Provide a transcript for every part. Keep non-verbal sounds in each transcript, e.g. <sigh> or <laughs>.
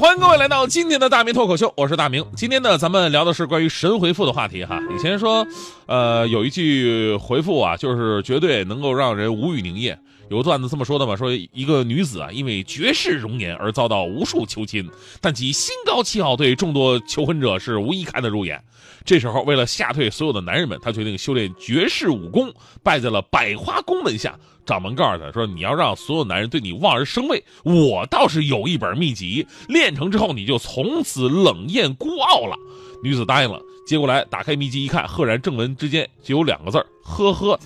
欢迎各位来到今天的大明脱口秀，我是大明。今天呢，咱们聊的是关于神回复的话题哈。以前说，呃，有一句回复啊，就是绝对能够让人无语凝噎。有段子这么说的嘛，说一个女子啊，因为绝世容颜而遭到无数求亲，但其心高气傲，对众多求婚者是无一看得入眼。这时候，为了吓退所有的男人们，她决定修炼绝世武功，拜在了百花宫门下。掌门告诉她说：“你要让所有男人对你望而生畏，我倒是有一本秘籍，练成之后你就从此冷艳孤傲了。”女子答应了，接过来打开秘籍一看，赫然正文之间只有两个字儿：“呵呵。”，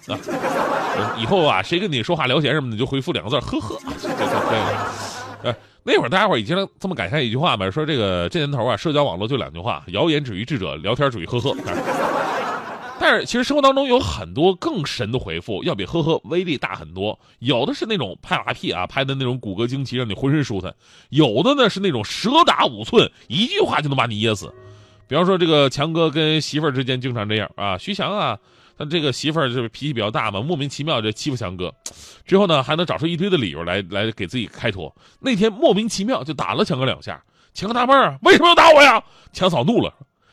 以后啊，谁跟你说话聊闲什么的，你就回复两个字：“呵呵。”。那会儿大家伙已经这么感叹一句话嘛，说这个这年头啊，社交网络就两句话：谣言止于智者，聊天止于呵呵。但是其实生活当中有很多更神的回复，要比呵呵威力大很多。有的是那种拍马屁啊，拍的那种骨骼惊奇，让你浑身舒坦；有的呢是那种蛇打五寸，一句话就能把你噎死。比方说这个强哥跟媳妇儿之间经常这样啊，徐翔啊，他这个媳妇儿就是脾气比较大嘛，莫名其妙就欺负强哥，之后呢还能找出一堆的理由来来给自己开脱。那天莫名其妙就打了强哥两下，强哥纳闷啊，为什么要打我呀？强嫂怒了，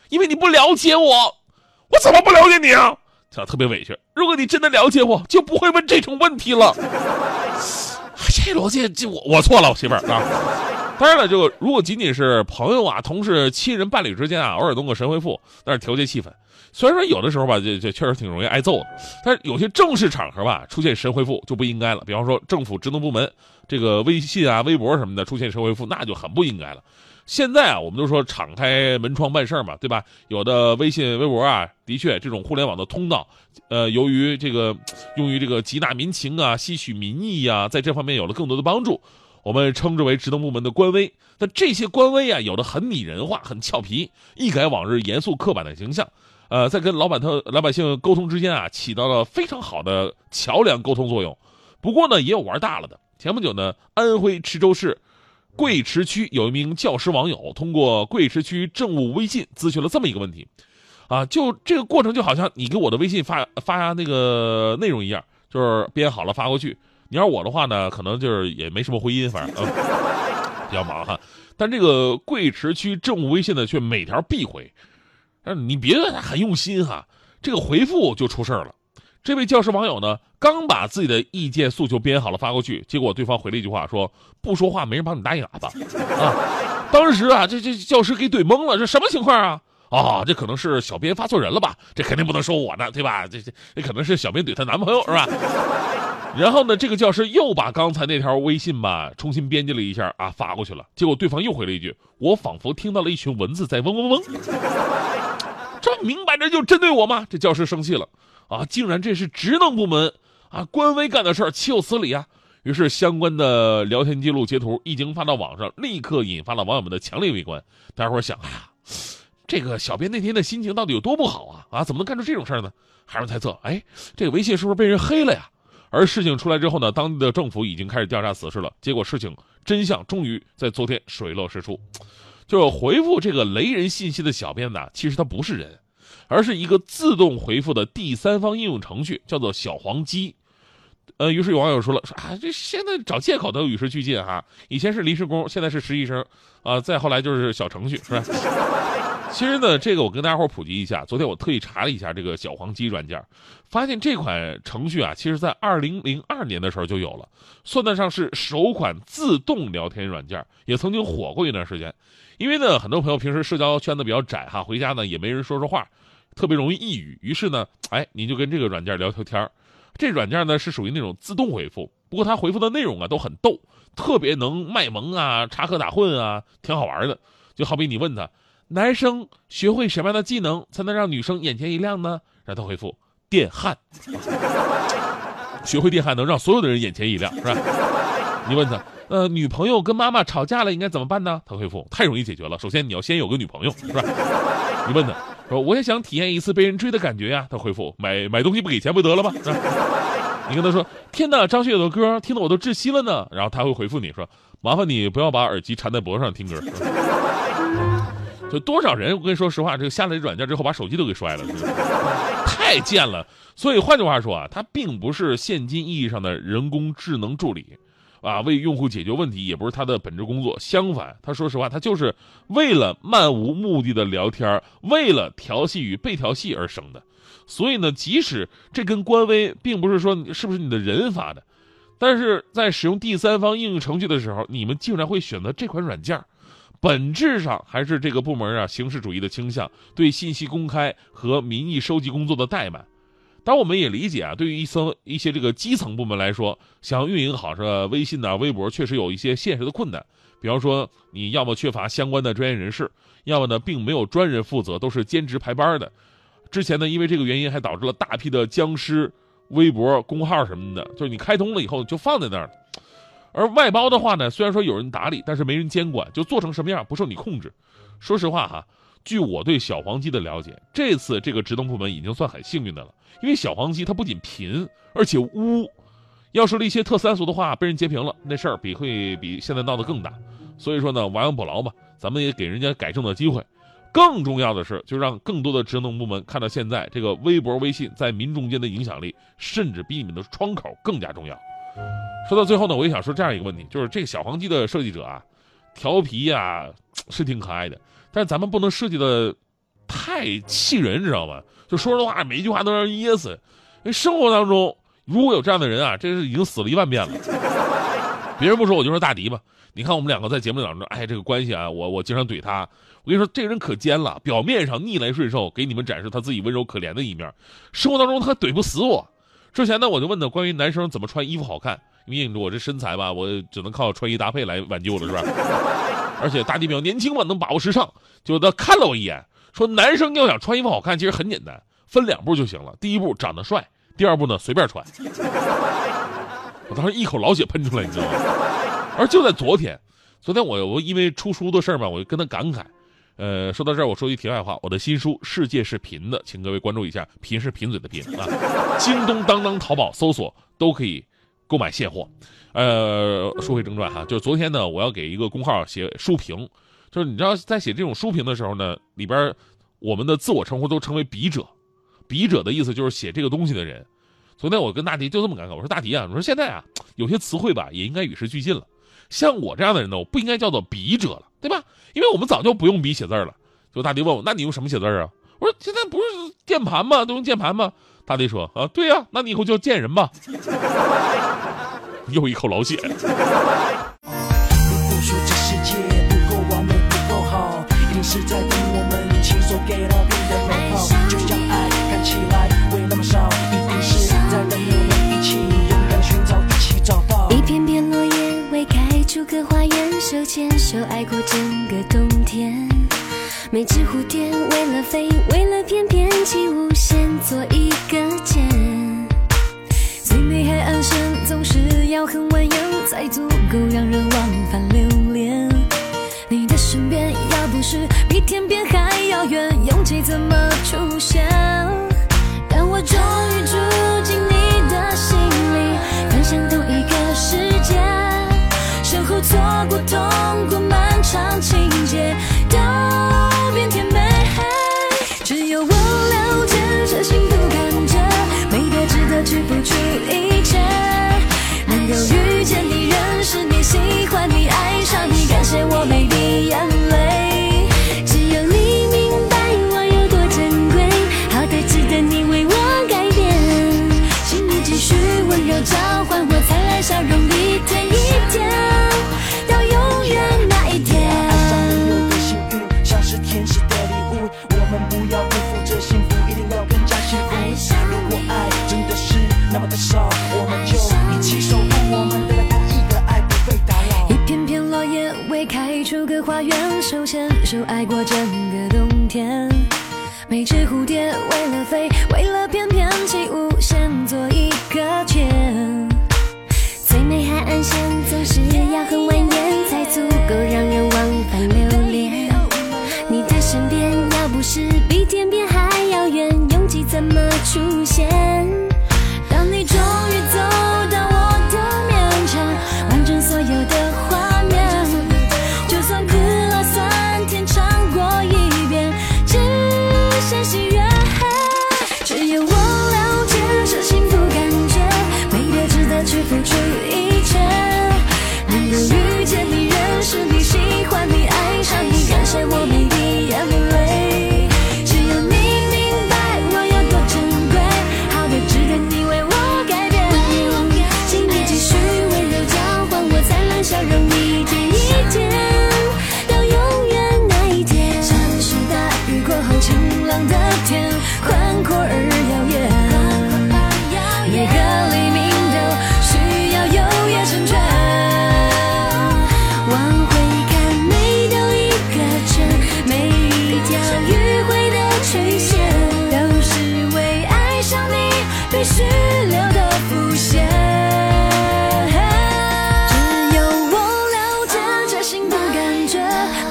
因为你不了解我。我怎么不了解你啊？他特别委屈。如果你真的了解我，就不会问这种问题了。这逻辑，这我我错了，我媳妇儿啊。当然了，这个如果仅仅是朋友啊、同事、亲人、伴侣之间啊，偶尔弄个神回复，那是调节气氛。虽然说有的时候吧，这这确实挺容易挨揍的，但是有些正式场合吧，出现神回复就不应该了。比方说政府职能部门，这个微信啊、微博什么的出现神回复，那就很不应该了。现在啊，我们都说敞开门窗办事嘛，对吧？有的微信、微博啊，的确这种互联网的通道，呃，由于这个用于这个集纳民情啊、吸取民意呀，在这方面有了更多的帮助。我们称之为职能部门的官微。那这些官微啊，有的很拟人化、很俏皮，一改往日严肃刻板的形象，呃，在跟老板特老百姓沟通之间啊，起到了非常好的桥梁沟通作用。不过呢，也有玩大了的。前不久呢，安徽池州市。贵池区有一名教师网友通过贵池区政务微信咨询了这么一个问题，啊，就这个过程就好像你给我的微信发发那个内容一样，就是编好了发过去。你要我的话呢，可能就是也没什么回音，反正 <laughs> 比较忙哈。但这个贵池区政务微信呢，却每条必回，你别很用心哈，这个回复就出事了。这位教师网友呢，刚把自己的意见诉求编好了发过去，结果对方回了一句话，说不说话没人帮你搭哑巴啊！当时啊，这这教师给怼懵了，这什么情况啊？啊，这可能是小编发错人了吧？这肯定不能说我呢，对吧？这这这可能是小编怼她男朋友是吧？然后呢，这个教师又把刚才那条微信吧重新编辑了一下啊，发过去了，结果对方又回了一句，我仿佛听到了一群蚊子在嗡嗡嗡，这明摆着就针对我吗？这教师生气了。啊，竟然这是职能部门啊官微干的事儿，岂有此理啊！于是相关的聊天记录截图一经发到网上，立刻引发了网友们的强烈围观。大家伙想啊，这个小编那天的心情到底有多不好啊？啊，怎么能干出这种事儿呢？还有人猜测，哎，这个微信是不是被人黑了呀？而事情出来之后呢，当地的政府已经开始调查此事了。结果事情真相终于在昨天水落石出，就是回复这个雷人信息的小编呢，其实他不是人。而是一个自动回复的第三方应用程序，叫做小黄鸡。呃，于是有网友说了：“说啊，这现在找借口都与时俱进哈。以前是临时工，现在是实习生，啊，再后来就是小程序，是吧？”其实呢，这个我跟大家伙普及一下。昨天我特意查了一下这个小黄鸡软件，发现这款程序啊，其实在二零零二年的时候就有了，算得上是首款自动聊天软件，也曾经火过一段时间。因为呢，很多朋友平时社交圈子比较窄哈，回家呢也没人说说话。特别容易抑郁，于是呢，哎，你就跟这个软件聊聊天这软件呢是属于那种自动回复，不过它回复的内容啊都很逗，特别能卖萌啊、插科打诨啊，挺好玩的。就好比你问他，男生学会什么样的技能才能让女生眼前一亮呢？让他回复电焊，学会电焊能让所有的人眼前一亮，是吧？你问他，呃，女朋友跟妈妈吵架了，应该怎么办呢？他回复：太容易解决了。首先你要先有个女朋友，是吧？你问他说：“我也想体验一次被人追的感觉呀。”他回复：买买东西不给钱不得了吗？是吧？你跟他说：“天哪，张学友的歌听得我都窒息了呢。”然后他会回复你说：“麻烦你不要把耳机缠在脖子上听歌。”就多少人，我跟你说实话，这个下了软件之后，把手机都给摔了，<laughs> 太贱了。所以换句话说啊，它并不是现今意义上的人工智能助理，啊，为用户解决问题也不是它的本职工作。相反，他说实话，他就是为了漫无目的的聊天，为了调戏与被调戏而生的。所以呢，即使这跟官微并不是说是不是你的人发的，但是在使用第三方应用程序的时候，你们竟然会选择这款软件。本质上还是这个部门啊，形式主义的倾向，对信息公开和民意收集工作的怠慢。当我们也理解啊，对于一层一些这个基层部门来说，想要运营好这微信呐、微博，确实有一些现实的困难。比方说，你要么缺乏相关的专业人士，要么呢，并没有专人负责，都是兼职排班的。之前呢，因为这个原因，还导致了大批的僵尸微博公号什么的，就是你开通了以后就放在那儿。而外包的话呢，虽然说有人打理，但是没人监管，就做成什么样不受你控制。说实话哈，据我对小黄鸡的了解，这次这个职能部门已经算很幸运的了，因为小黄鸡它不仅贫，而且污。要说了一些特三俗的话被人截屏了，那事儿比会比现在闹得更大。所以说呢，亡羊补牢嘛，咱们也给人家改正的机会。更重要的是，就让更多的职能部门看到现在这个微博、微信在民众间的影响力，甚至比你们的窗口更加重要。说到最后呢，我也想说这样一个问题，就是这个小黄鸡的设计者啊，调皮呀是挺可爱的，但是咱们不能设计的太气人，你知道吗？就说的话每一句话都让人噎死。因为生活当中如果有这样的人啊，这是已经死了一万遍了。别人不说，我就说大迪吧。你看我们两个在节目当中，哎，这个关系啊，我我经常怼他。我跟你说，这个人可奸了，表面上逆来顺受，给你们展示他自己温柔可怜的一面，生活当中他怼不死我。之前呢，我就问他关于男生怎么穿衣服好看。因为我这身材吧，我只能靠穿衣搭配来挽救了，是吧？<laughs> 而且大地比较年轻嘛，能把握时尚。就他看了我一眼，说：“男生要想穿衣服好看，其实很简单，分两步就行了。第一步长得帅，第二步呢随便穿。<laughs> ”我当时一口老血喷出来，你知道吗？而就在昨天，昨天我我因为出书的事儿嘛，我就跟他感慨。呃，说到这儿，我说句题外话，我的新书《世界是贫的》，请各位关注一下，贫是贫嘴的贫啊。京东、当当、淘宝搜索都可以。购买现货，呃，说回正传哈，就是昨天呢，我要给一个公号写书评，就是你知道，在写这种书评的时候呢，里边我们的自我称呼都称为笔者，笔者的意思就是写这个东西的人。昨天我跟大迪就这么感慨，我说大迪啊，我说现在啊，有些词汇吧也应该与时俱进了，像我这样的人呢，我不应该叫做笔者了，对吧？因为我们早就不用笔写字了。就大弟问我，那你用什么写字啊？我说现在不是键盘吗？都用键盘吗？大弟说啊，对呀，那你以后叫贱人吧。<laughs> 又一口老血。飞，为了翩翩起舞，先做一个茧。最美海岸线总是要很蜿蜒，才足够让人往返流连。你的身边要不是比天边还遥远，勇气怎么出现？开出个花园，手牵手爱过整个冬天。每只蝴蝶为了飞，为了翩翩起舞，先做一个茧。最美海岸线总是要很蜿蜒，才足够让人往返流连。你的身边要不是比天边还要远，拥挤怎么出现？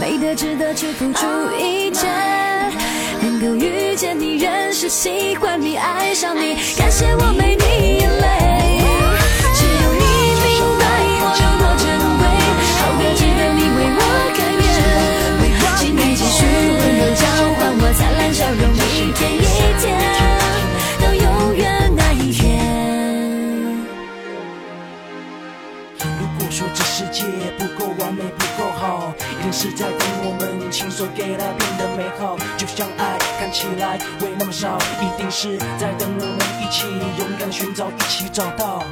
美的值得去付出一切，能够遇见你，认识喜欢你，爱上你，感谢我每滴眼泪。只有你明白我有多珍贵，好该值得你为我改变。为你继续温柔，交换我灿烂笑容，一天一天。是在等我们亲手给它变得美好。就像爱看起来会那么少一定是在等我们一起勇敢的寻找一起找到。